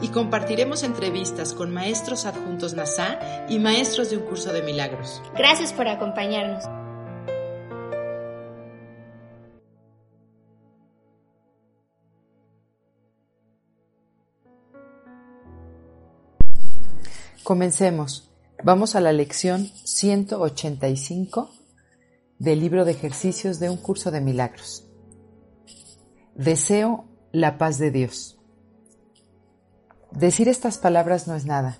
Y compartiremos entrevistas con maestros adjuntos NASA y maestros de un curso de milagros. Gracias por acompañarnos. Comencemos. Vamos a la lección 185 del libro de ejercicios de un curso de milagros. Deseo la paz de Dios. Decir estas palabras no es nada,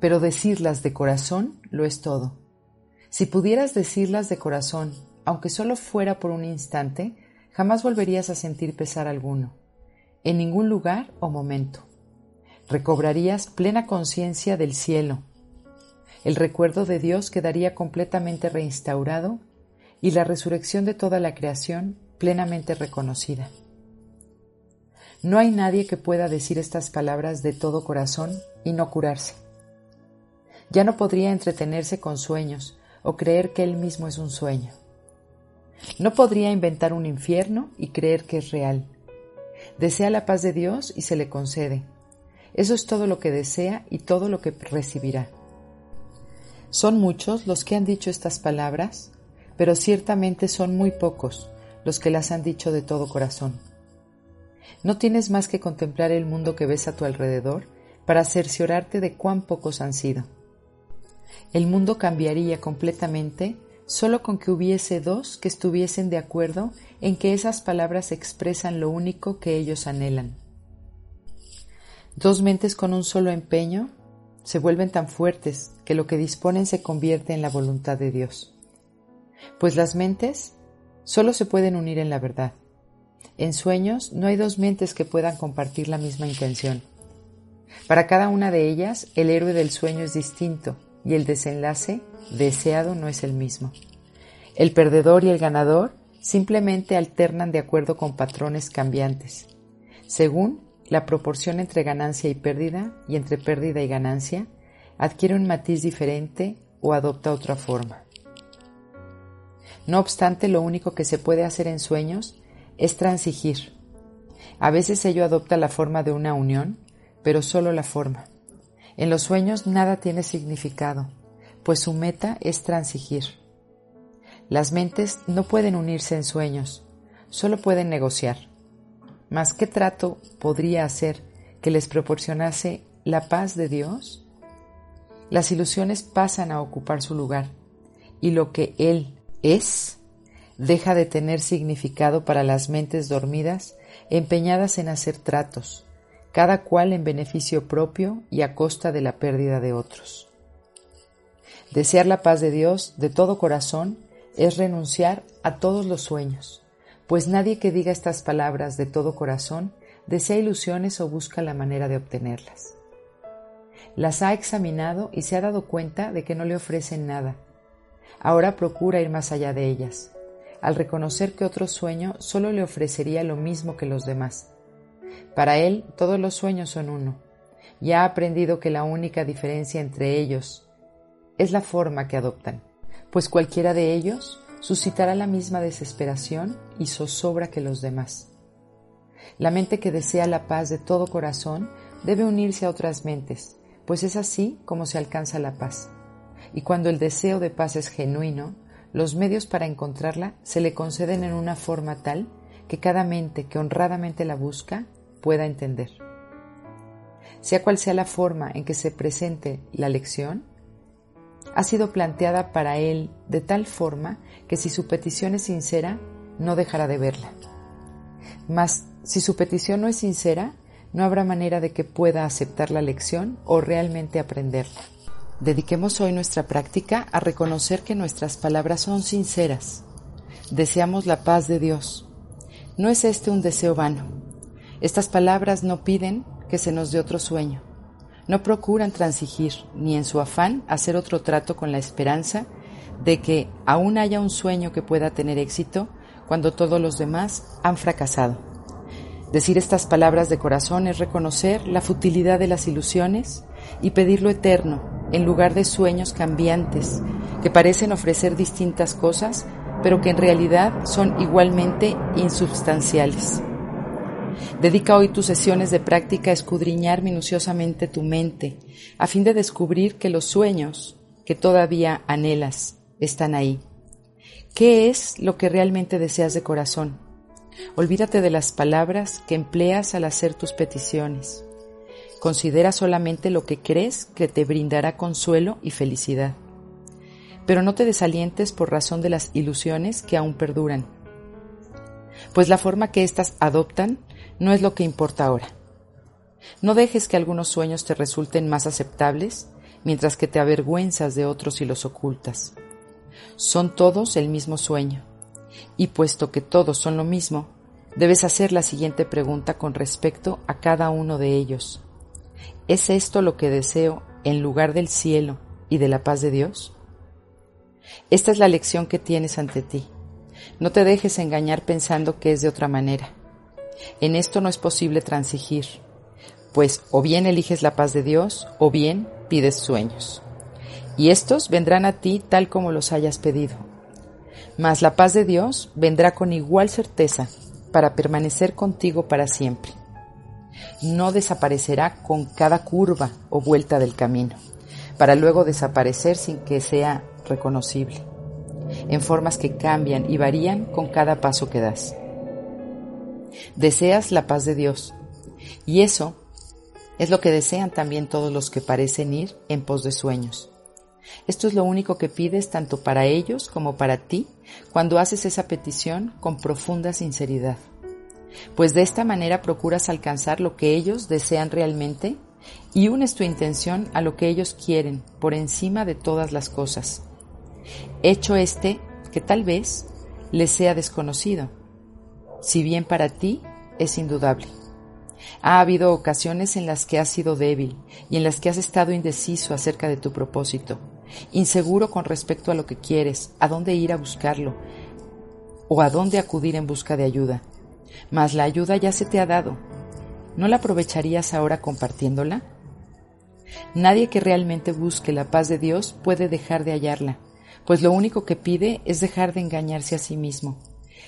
pero decirlas de corazón lo es todo. Si pudieras decirlas de corazón, aunque solo fuera por un instante, jamás volverías a sentir pesar alguno, en ningún lugar o momento recobrarías plena conciencia del cielo. El recuerdo de Dios quedaría completamente reinstaurado y la resurrección de toda la creación plenamente reconocida. No hay nadie que pueda decir estas palabras de todo corazón y no curarse. Ya no podría entretenerse con sueños o creer que él mismo es un sueño. No podría inventar un infierno y creer que es real. Desea la paz de Dios y se le concede eso es todo lo que desea y todo lo que recibirá. Son muchos los que han dicho estas palabras, pero ciertamente son muy pocos los que las han dicho de todo corazón. No tienes más que contemplar el mundo que ves a tu alrededor para cerciorarte de cuán pocos han sido. El mundo cambiaría completamente solo con que hubiese dos que estuviesen de acuerdo en que esas palabras expresan lo único que ellos anhelan. Dos mentes con un solo empeño se vuelven tan fuertes que lo que disponen se convierte en la voluntad de Dios. Pues las mentes solo se pueden unir en la verdad. En sueños no hay dos mentes que puedan compartir la misma intención. Para cada una de ellas, el héroe del sueño es distinto y el desenlace deseado no es el mismo. El perdedor y el ganador simplemente alternan de acuerdo con patrones cambiantes, según la proporción entre ganancia y pérdida y entre pérdida y ganancia adquiere un matiz diferente o adopta otra forma. No obstante, lo único que se puede hacer en sueños es transigir. A veces ello adopta la forma de una unión, pero solo la forma. En los sueños nada tiene significado, pues su meta es transigir. Las mentes no pueden unirse en sueños, solo pueden negociar. Mas ¿qué trato podría hacer que les proporcionase la paz de Dios? Las ilusiones pasan a ocupar su lugar y lo que Él es deja de tener significado para las mentes dormidas empeñadas en hacer tratos, cada cual en beneficio propio y a costa de la pérdida de otros. Desear la paz de Dios de todo corazón es renunciar a todos los sueños, pues nadie que diga estas palabras de todo corazón desea ilusiones o busca la manera de obtenerlas. Las ha examinado y se ha dado cuenta de que no le ofrecen nada. Ahora procura ir más allá de ellas, al reconocer que otro sueño solo le ofrecería lo mismo que los demás. Para él todos los sueños son uno, y ha aprendido que la única diferencia entre ellos es la forma que adoptan, pues cualquiera de ellos suscitará la misma desesperación y zozobra que los demás. La mente que desea la paz de todo corazón debe unirse a otras mentes, pues es así como se alcanza la paz. Y cuando el deseo de paz es genuino, los medios para encontrarla se le conceden en una forma tal que cada mente que honradamente la busca pueda entender. Sea cual sea la forma en que se presente la lección, ha sido planteada para él de tal forma que si su petición es sincera, no dejará de verla. Mas si su petición no es sincera, no habrá manera de que pueda aceptar la lección o realmente aprenderla. Dediquemos hoy nuestra práctica a reconocer que nuestras palabras son sinceras. Deseamos la paz de Dios. No es este un deseo vano. Estas palabras no piden que se nos dé otro sueño. no procuran transigir ni en su afán hacer otro trato con la esperanza de que aún haya un sueño que pueda tener éxito cuando todos los demás han fracasado. Decir estas palabras de corazón es reconocer la futilidad de las ilusiones y pedir lo eterno en lugar de sueños cambiantes que parecen ofrecer distintas cosas, pero que en realidad son igualmente insubstanciales. Dedica hoy tus sesiones de práctica a escudriñar minuciosamente tu mente, a fin de descubrir que los sueños que todavía anhelas están ahí. ¿Qué es lo que realmente deseas de corazón? Olvídate de las palabras que empleas al hacer tus peticiones. Considera solamente lo que crees que te brindará consuelo y felicidad. Pero no te desalientes por razón de las ilusiones que aún perduran, pues la forma que éstas adoptan no es lo que importa ahora. No dejes que algunos sueños te resulten más aceptables, mientras que te avergüenzas de otros y los ocultas. Son todos el mismo sueño, y puesto que todos son lo mismo, debes hacer la siguiente pregunta con respecto a cada uno de ellos. ¿Es esto lo que deseo en lugar del cielo y de la paz de Dios? Esta es la lección que tienes ante ti. No te dejes engañar pensando que es de otra manera. En esto no es posible transigir, pues o bien eliges la paz de Dios o bien pides sueños. Y estos vendrán a ti tal como los hayas pedido. Mas la paz de Dios vendrá con igual certeza para permanecer contigo para siempre. No desaparecerá con cada curva o vuelta del camino, para luego desaparecer sin que sea reconocible, en formas que cambian y varían con cada paso que das. Deseas la paz de Dios. Y eso es lo que desean también todos los que parecen ir en pos de sueños. Esto es lo único que pides tanto para ellos como para ti cuando haces esa petición con profunda sinceridad. Pues de esta manera procuras alcanzar lo que ellos desean realmente y unes tu intención a lo que ellos quieren por encima de todas las cosas. Hecho este que tal vez les sea desconocido, si bien para ti es indudable. Ha habido ocasiones en las que has sido débil y en las que has estado indeciso acerca de tu propósito, inseguro con respecto a lo que quieres, a dónde ir a buscarlo o a dónde acudir en busca de ayuda. Mas la ayuda ya se te ha dado. ¿No la aprovecharías ahora compartiéndola? Nadie que realmente busque la paz de Dios puede dejar de hallarla, pues lo único que pide es dejar de engañarse a sí mismo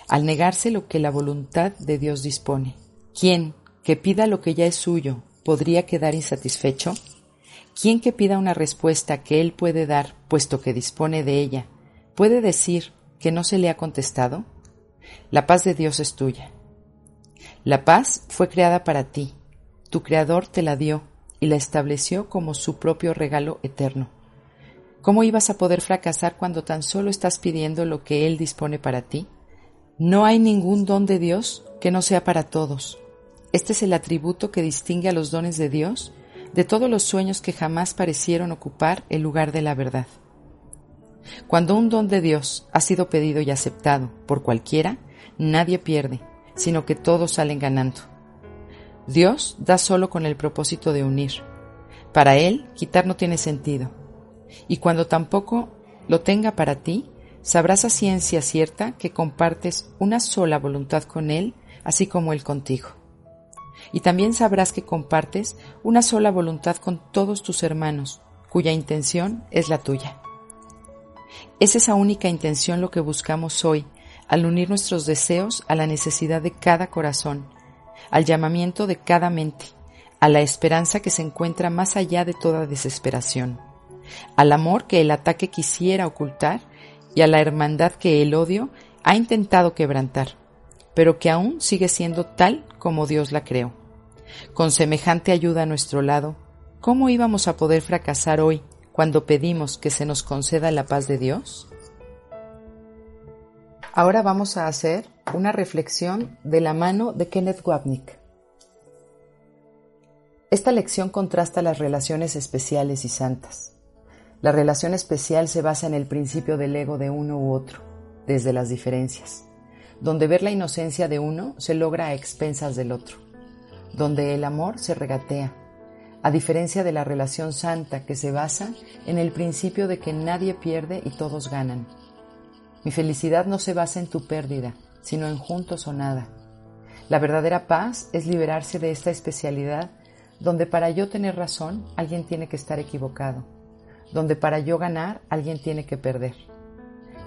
al negarse lo que la voluntad de Dios dispone. ¿Quién que pida lo que ya es suyo podría quedar insatisfecho? ¿Quién que pida una respuesta que él puede dar, puesto que dispone de ella, puede decir que no se le ha contestado? La paz de Dios es tuya. La paz fue creada para ti. Tu Creador te la dio y la estableció como su propio regalo eterno. ¿Cómo ibas a poder fracasar cuando tan solo estás pidiendo lo que Él dispone para ti? No hay ningún don de Dios que no sea para todos. Este es el atributo que distingue a los dones de Dios de todos los sueños que jamás parecieron ocupar el lugar de la verdad. Cuando un don de Dios ha sido pedido y aceptado por cualquiera, nadie pierde, sino que todos salen ganando. Dios da solo con el propósito de unir. Para Él, quitar no tiene sentido. Y cuando tampoco lo tenga para ti, sabrás a ciencia cierta que compartes una sola voluntad con Él, así como Él contigo. Y también sabrás que compartes una sola voluntad con todos tus hermanos, cuya intención es la tuya. Es esa única intención lo que buscamos hoy, al unir nuestros deseos a la necesidad de cada corazón, al llamamiento de cada mente, a la esperanza que se encuentra más allá de toda desesperación, al amor que el ataque quisiera ocultar y a la hermandad que el odio ha intentado quebrantar, pero que aún sigue siendo tal como Dios la creó. Con semejante ayuda a nuestro lado, ¿cómo íbamos a poder fracasar hoy cuando pedimos que se nos conceda la paz de Dios? Ahora vamos a hacer una reflexión de la mano de Kenneth Wapnick. Esta lección contrasta las relaciones especiales y santas. La relación especial se basa en el principio del ego de uno u otro, desde las diferencias, donde ver la inocencia de uno se logra a expensas del otro, donde el amor se regatea, a diferencia de la relación santa que se basa en el principio de que nadie pierde y todos ganan. Mi felicidad no se basa en tu pérdida, sino en juntos o nada. La verdadera paz es liberarse de esta especialidad donde para yo tener razón alguien tiene que estar equivocado, donde para yo ganar alguien tiene que perder,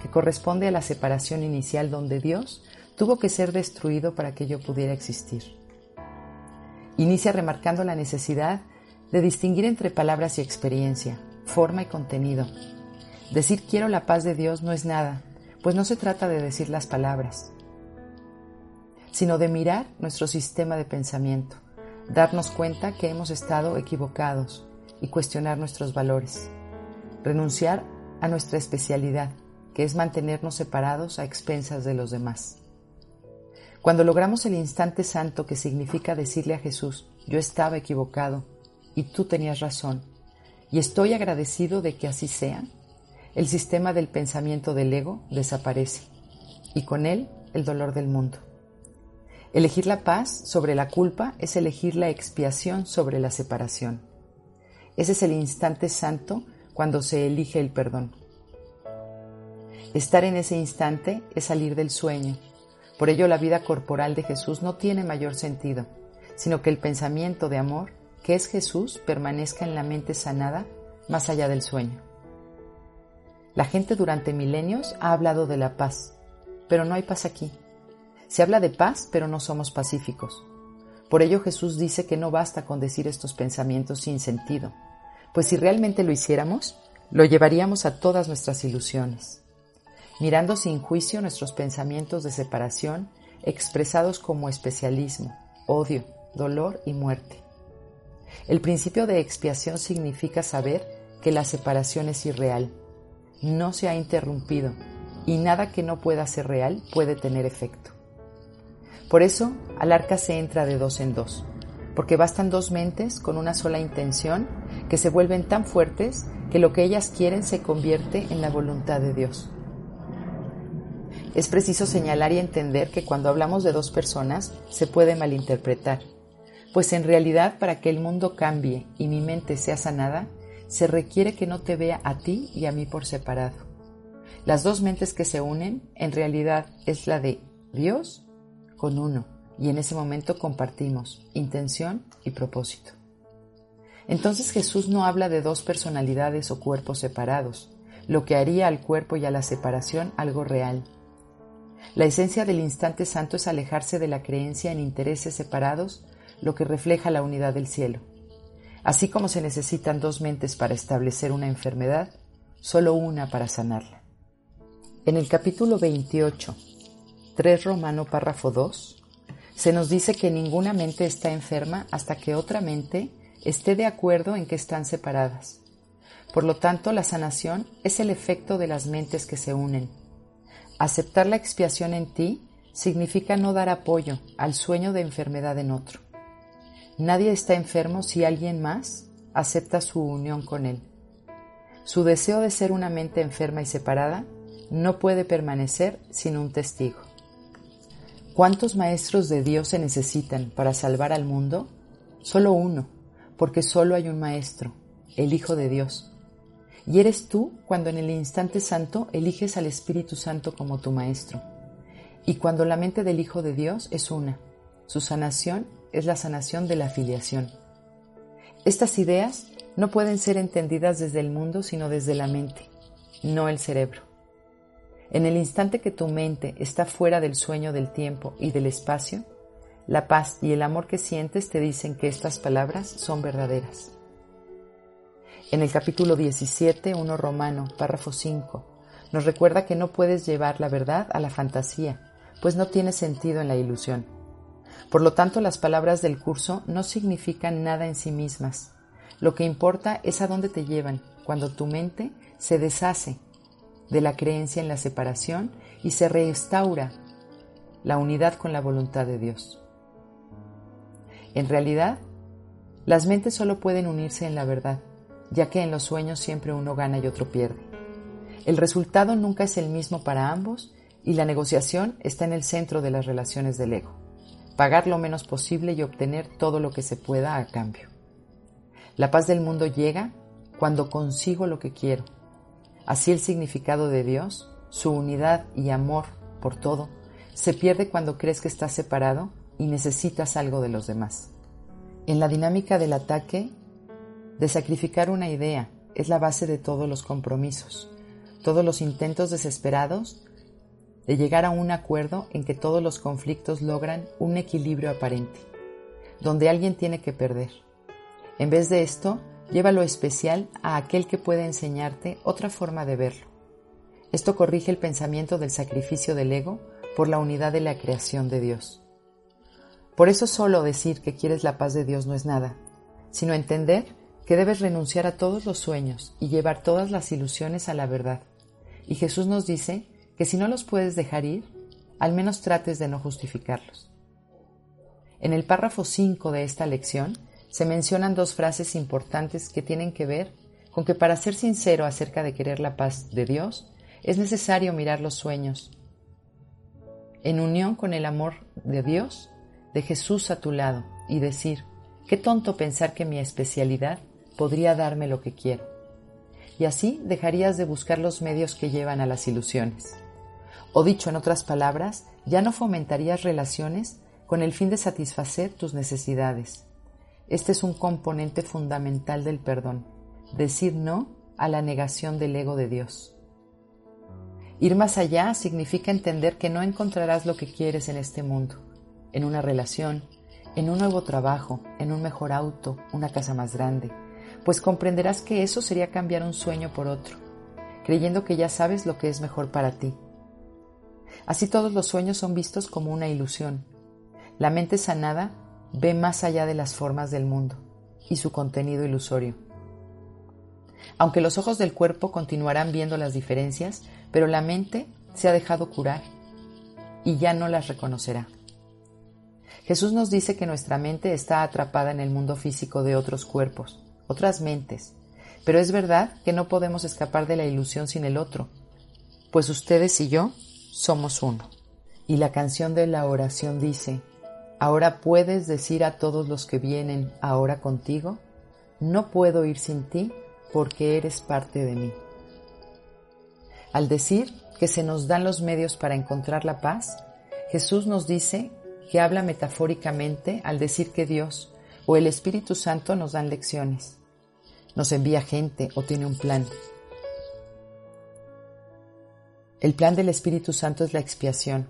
que corresponde a la separación inicial donde Dios tuvo que ser destruido para que yo pudiera existir. Inicia remarcando la necesidad de distinguir entre palabras y experiencia, forma y contenido. Decir quiero la paz de Dios no es nada, pues no se trata de decir las palabras, sino de mirar nuestro sistema de pensamiento, darnos cuenta que hemos estado equivocados y cuestionar nuestros valores, renunciar a nuestra especialidad, que es mantenernos separados a expensas de los demás. Cuando logramos el instante santo que significa decirle a Jesús, yo estaba equivocado, y tú tenías razón, y estoy agradecido de que así sea, el sistema del pensamiento del ego desaparece, y con él el dolor del mundo. Elegir la paz sobre la culpa es elegir la expiación sobre la separación. Ese es el instante santo cuando se elige el perdón. Estar en ese instante es salir del sueño. Por ello la vida corporal de Jesús no tiene mayor sentido, sino que el pensamiento de amor que es Jesús permanezca en la mente sanada más allá del sueño. La gente durante milenios ha hablado de la paz, pero no hay paz aquí. Se habla de paz, pero no somos pacíficos. Por ello Jesús dice que no basta con decir estos pensamientos sin sentido, pues si realmente lo hiciéramos, lo llevaríamos a todas nuestras ilusiones, mirando sin juicio nuestros pensamientos de separación expresados como especialismo, odio, dolor y muerte. El principio de expiación significa saber que la separación es irreal, no se ha interrumpido y nada que no pueda ser real puede tener efecto. Por eso al arca se entra de dos en dos, porque bastan dos mentes con una sola intención que se vuelven tan fuertes que lo que ellas quieren se convierte en la voluntad de Dios. Es preciso señalar y entender que cuando hablamos de dos personas se puede malinterpretar pues en realidad para que el mundo cambie y mi mente sea sanada, se requiere que no te vea a ti y a mí por separado. Las dos mentes que se unen en realidad es la de Dios con uno y en ese momento compartimos intención y propósito. Entonces Jesús no habla de dos personalidades o cuerpos separados, lo que haría al cuerpo y a la separación algo real. La esencia del instante santo es alejarse de la creencia en intereses separados lo que refleja la unidad del cielo. Así como se necesitan dos mentes para establecer una enfermedad, solo una para sanarla. En el capítulo 28, 3 Romano párrafo 2, se nos dice que ninguna mente está enferma hasta que otra mente esté de acuerdo en que están separadas. Por lo tanto, la sanación es el efecto de las mentes que se unen. Aceptar la expiación en ti significa no dar apoyo al sueño de enfermedad en otro. Nadie está enfermo si alguien más acepta su unión con él. Su deseo de ser una mente enferma y separada no puede permanecer sin un testigo. ¿Cuántos maestros de Dios se necesitan para salvar al mundo? Solo uno, porque solo hay un maestro, el Hijo de Dios. Y eres tú cuando en el instante santo eliges al Espíritu Santo como tu maestro. Y cuando la mente del Hijo de Dios es una, su sanación es la sanación de la afiliación. Estas ideas no pueden ser entendidas desde el mundo sino desde la mente, no el cerebro. En el instante que tu mente está fuera del sueño del tiempo y del espacio, la paz y el amor que sientes te dicen que estas palabras son verdaderas. En el capítulo 17, 1 Romano, párrafo 5, nos recuerda que no puedes llevar la verdad a la fantasía, pues no tiene sentido en la ilusión. Por lo tanto, las palabras del curso no significan nada en sí mismas. Lo que importa es a dónde te llevan cuando tu mente se deshace de la creencia en la separación y se restaura la unidad con la voluntad de Dios. En realidad, las mentes solo pueden unirse en la verdad, ya que en los sueños siempre uno gana y otro pierde. El resultado nunca es el mismo para ambos y la negociación está en el centro de las relaciones del ego pagar lo menos posible y obtener todo lo que se pueda a cambio. La paz del mundo llega cuando consigo lo que quiero. Así el significado de Dios, su unidad y amor por todo, se pierde cuando crees que estás separado y necesitas algo de los demás. En la dinámica del ataque, de sacrificar una idea es la base de todos los compromisos, todos los intentos desesperados de llegar a un acuerdo en que todos los conflictos logran un equilibrio aparente, donde alguien tiene que perder. En vez de esto, lleva lo especial a aquel que puede enseñarte otra forma de verlo. Esto corrige el pensamiento del sacrificio del ego por la unidad de la creación de Dios. Por eso solo decir que quieres la paz de Dios no es nada, sino entender que debes renunciar a todos los sueños y llevar todas las ilusiones a la verdad. Y Jesús nos dice que si no los puedes dejar ir, al menos trates de no justificarlos. En el párrafo 5 de esta lección se mencionan dos frases importantes que tienen que ver con que para ser sincero acerca de querer la paz de Dios, es necesario mirar los sueños en unión con el amor de Dios, de Jesús a tu lado, y decir, qué tonto pensar que mi especialidad podría darme lo que quiero. Y así dejarías de buscar los medios que llevan a las ilusiones. O dicho en otras palabras, ya no fomentarías relaciones con el fin de satisfacer tus necesidades. Este es un componente fundamental del perdón, decir no a la negación del ego de Dios. Ir más allá significa entender que no encontrarás lo que quieres en este mundo, en una relación, en un nuevo trabajo, en un mejor auto, una casa más grande, pues comprenderás que eso sería cambiar un sueño por otro, creyendo que ya sabes lo que es mejor para ti. Así todos los sueños son vistos como una ilusión. La mente sanada ve más allá de las formas del mundo y su contenido ilusorio. Aunque los ojos del cuerpo continuarán viendo las diferencias, pero la mente se ha dejado curar y ya no las reconocerá. Jesús nos dice que nuestra mente está atrapada en el mundo físico de otros cuerpos, otras mentes. Pero es verdad que no podemos escapar de la ilusión sin el otro, pues ustedes y yo somos uno. Y la canción de la oración dice, ahora puedes decir a todos los que vienen ahora contigo, no puedo ir sin ti porque eres parte de mí. Al decir que se nos dan los medios para encontrar la paz, Jesús nos dice que habla metafóricamente al decir que Dios o el Espíritu Santo nos dan lecciones nos envía gente o tiene un plan. El plan del Espíritu Santo es la expiación,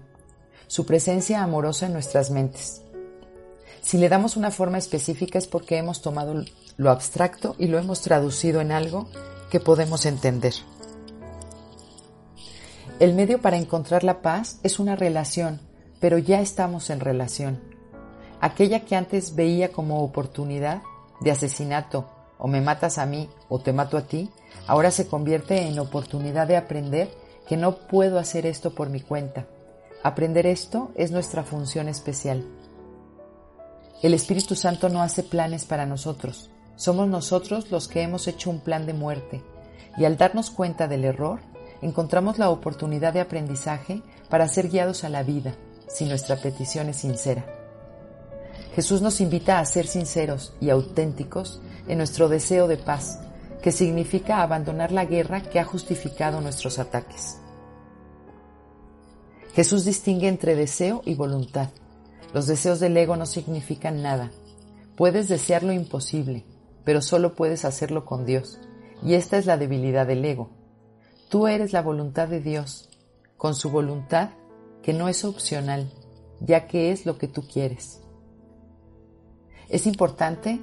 su presencia amorosa en nuestras mentes. Si le damos una forma específica es porque hemos tomado lo abstracto y lo hemos traducido en algo que podemos entender. El medio para encontrar la paz es una relación, pero ya estamos en relación. Aquella que antes veía como oportunidad de asesinato o me matas a mí o te mato a ti, ahora se convierte en oportunidad de aprender que no puedo hacer esto por mi cuenta. Aprender esto es nuestra función especial. El Espíritu Santo no hace planes para nosotros, somos nosotros los que hemos hecho un plan de muerte y al darnos cuenta del error, encontramos la oportunidad de aprendizaje para ser guiados a la vida, si nuestra petición es sincera. Jesús nos invita a ser sinceros y auténticos en nuestro deseo de paz, que significa abandonar la guerra que ha justificado nuestros ataques. Jesús distingue entre deseo y voluntad. Los deseos del ego no significan nada. Puedes desear lo imposible, pero solo puedes hacerlo con Dios. Y esta es la debilidad del ego. Tú eres la voluntad de Dios, con su voluntad que no es opcional, ya que es lo que tú quieres. Es importante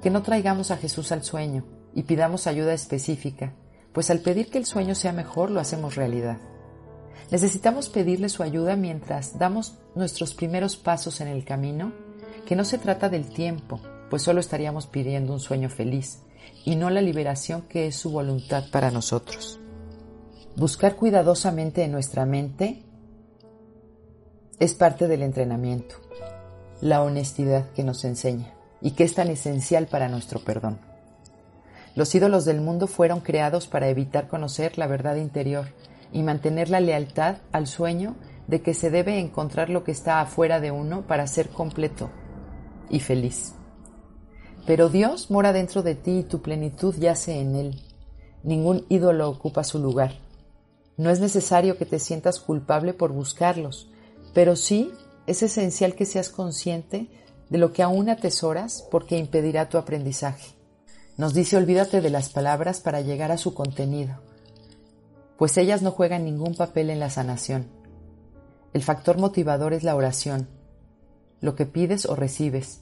que no traigamos a Jesús al sueño y pidamos ayuda específica, pues al pedir que el sueño sea mejor lo hacemos realidad. Necesitamos pedirle su ayuda mientras damos nuestros primeros pasos en el camino, que no se trata del tiempo, pues solo estaríamos pidiendo un sueño feliz y no la liberación que es su voluntad para nosotros. Buscar cuidadosamente en nuestra mente es parte del entrenamiento, la honestidad que nos enseña y que es tan esencial para nuestro perdón. Los ídolos del mundo fueron creados para evitar conocer la verdad interior y mantener la lealtad al sueño de que se debe encontrar lo que está afuera de uno para ser completo y feliz. Pero Dios mora dentro de ti y tu plenitud yace en Él. Ningún ídolo ocupa su lugar. No es necesario que te sientas culpable por buscarlos, pero sí es esencial que seas consciente de lo que aún atesoras porque impedirá tu aprendizaje. Nos dice olvídate de las palabras para llegar a su contenido, pues ellas no juegan ningún papel en la sanación. El factor motivador es la oración, lo que pides o recibes.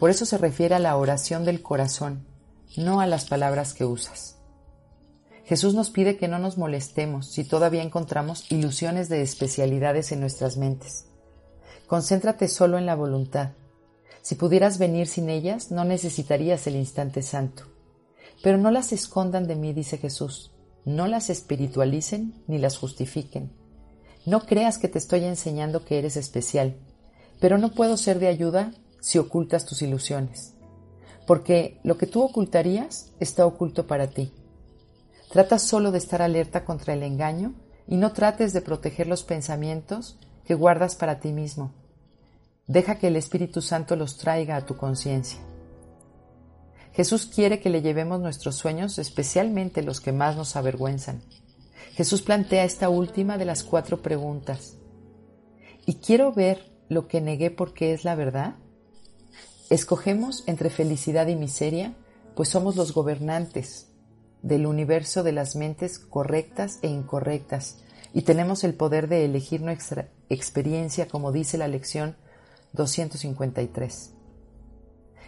Por eso se refiere a la oración del corazón, no a las palabras que usas. Jesús nos pide que no nos molestemos si todavía encontramos ilusiones de especialidades en nuestras mentes. Concéntrate solo en la voluntad. Si pudieras venir sin ellas, no necesitarías el instante santo. Pero no las escondan de mí, dice Jesús. No las espiritualicen ni las justifiquen. No creas que te estoy enseñando que eres especial, pero no puedo ser de ayuda si ocultas tus ilusiones, porque lo que tú ocultarías está oculto para ti. Trata solo de estar alerta contra el engaño y no trates de proteger los pensamientos que guardas para ti mismo. Deja que el Espíritu Santo los traiga a tu conciencia. Jesús quiere que le llevemos nuestros sueños, especialmente los que más nos avergüenzan. Jesús plantea esta última de las cuatro preguntas. ¿Y quiero ver lo que negué porque es la verdad? Escogemos entre felicidad y miseria, pues somos los gobernantes del universo de las mentes correctas e incorrectas y tenemos el poder de elegir nuestra experiencia, como dice la lección 253.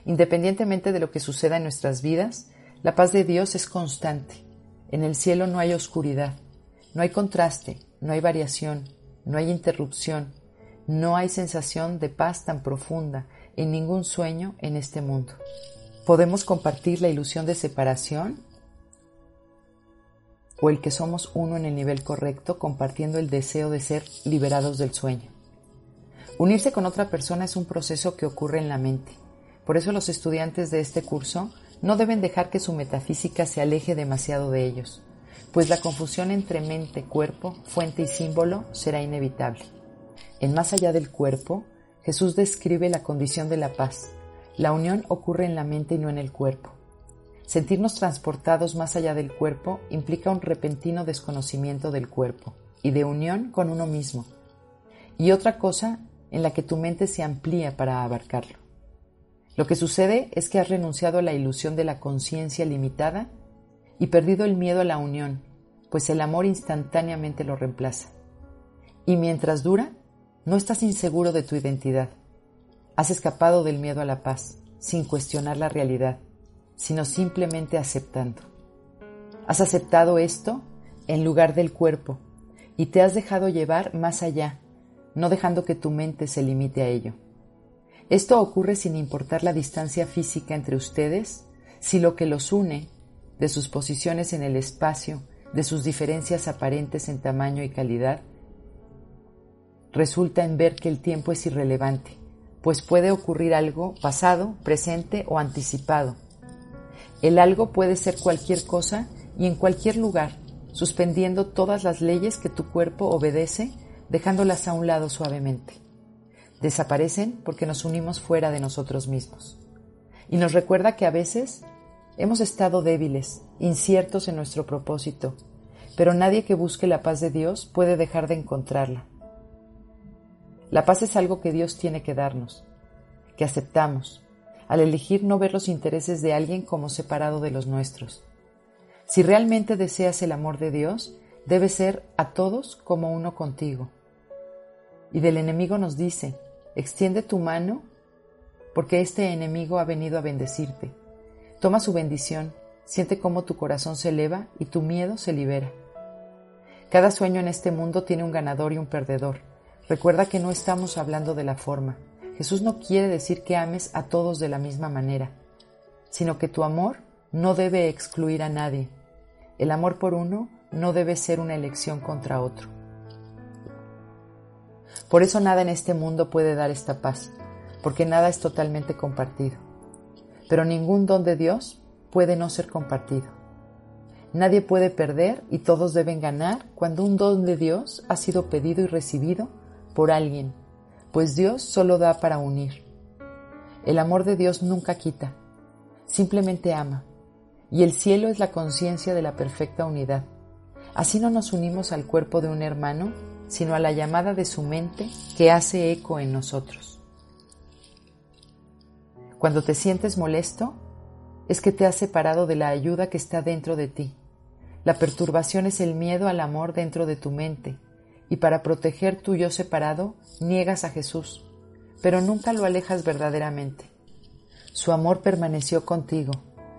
Independientemente de lo que suceda en nuestras vidas, la paz de Dios es constante. En el cielo no hay oscuridad, no hay contraste, no hay variación, no hay interrupción, no hay sensación de paz tan profunda en ningún sueño en este mundo. Podemos compartir la ilusión de separación o el que somos uno en el nivel correcto compartiendo el deseo de ser liberados del sueño. Unirse con otra persona es un proceso que ocurre en la mente. Por eso los estudiantes de este curso no deben dejar que su metafísica se aleje demasiado de ellos, pues la confusión entre mente, cuerpo, fuente y símbolo será inevitable. En Más allá del cuerpo, Jesús describe la condición de la paz. La unión ocurre en la mente y no en el cuerpo. Sentirnos transportados más allá del cuerpo implica un repentino desconocimiento del cuerpo y de unión con uno mismo, y otra cosa en la que tu mente se amplía para abarcarlo. Lo que sucede es que has renunciado a la ilusión de la conciencia limitada y perdido el miedo a la unión, pues el amor instantáneamente lo reemplaza. Y mientras dura, no estás inseguro de tu identidad. Has escapado del miedo a la paz, sin cuestionar la realidad sino simplemente aceptando. Has aceptado esto en lugar del cuerpo y te has dejado llevar más allá, no dejando que tu mente se limite a ello. Esto ocurre sin importar la distancia física entre ustedes, si lo que los une, de sus posiciones en el espacio, de sus diferencias aparentes en tamaño y calidad, resulta en ver que el tiempo es irrelevante, pues puede ocurrir algo pasado, presente o anticipado el algo puede ser cualquier cosa y en cualquier lugar, suspendiendo todas las leyes que tu cuerpo obedece, dejándolas a un lado suavemente. Desaparecen porque nos unimos fuera de nosotros mismos. Y nos recuerda que a veces hemos estado débiles, inciertos en nuestro propósito, pero nadie que busque la paz de Dios puede dejar de encontrarla. La paz es algo que Dios tiene que darnos, que aceptamos, al elegir no ver los intereses de alguien como separado de los nuestros. Si realmente deseas el amor de Dios, debe ser a todos como uno contigo. Y del enemigo nos dice, extiende tu mano porque este enemigo ha venido a bendecirte. Toma su bendición, siente cómo tu corazón se eleva y tu miedo se libera. Cada sueño en este mundo tiene un ganador y un perdedor. Recuerda que no estamos hablando de la forma, Jesús no quiere decir que ames a todos de la misma manera, sino que tu amor no debe excluir a nadie. El amor por uno no debe ser una elección contra otro. Por eso nada en este mundo puede dar esta paz, porque nada es totalmente compartido. Pero ningún don de Dios puede no ser compartido. Nadie puede perder y todos deben ganar cuando un don de Dios ha sido pedido y recibido por alguien pues Dios solo da para unir. El amor de Dios nunca quita. Simplemente ama. Y el cielo es la conciencia de la perfecta unidad. Así no nos unimos al cuerpo de un hermano, sino a la llamada de su mente que hace eco en nosotros. Cuando te sientes molesto, es que te has separado de la ayuda que está dentro de ti. La perturbación es el miedo al amor dentro de tu mente, y para proteger tu yo separado, niegas a Jesús, pero nunca lo alejas verdaderamente. Su amor permaneció contigo,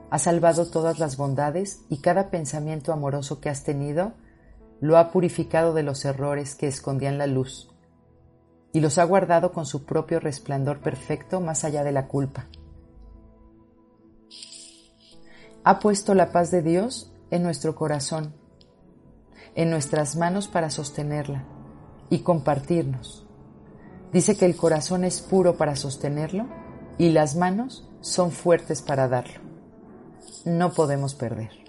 ha salvado todas las bondades y cada pensamiento amoroso que has tenido lo ha purificado de los errores que escondían la luz y los ha guardado con su propio resplandor perfecto más allá de la culpa. Ha puesto la paz de Dios en nuestro corazón, en nuestras manos para sostenerla y compartirnos. Dice que el corazón es puro para sostenerlo y las manos son fuertes para darlo. No podemos perder.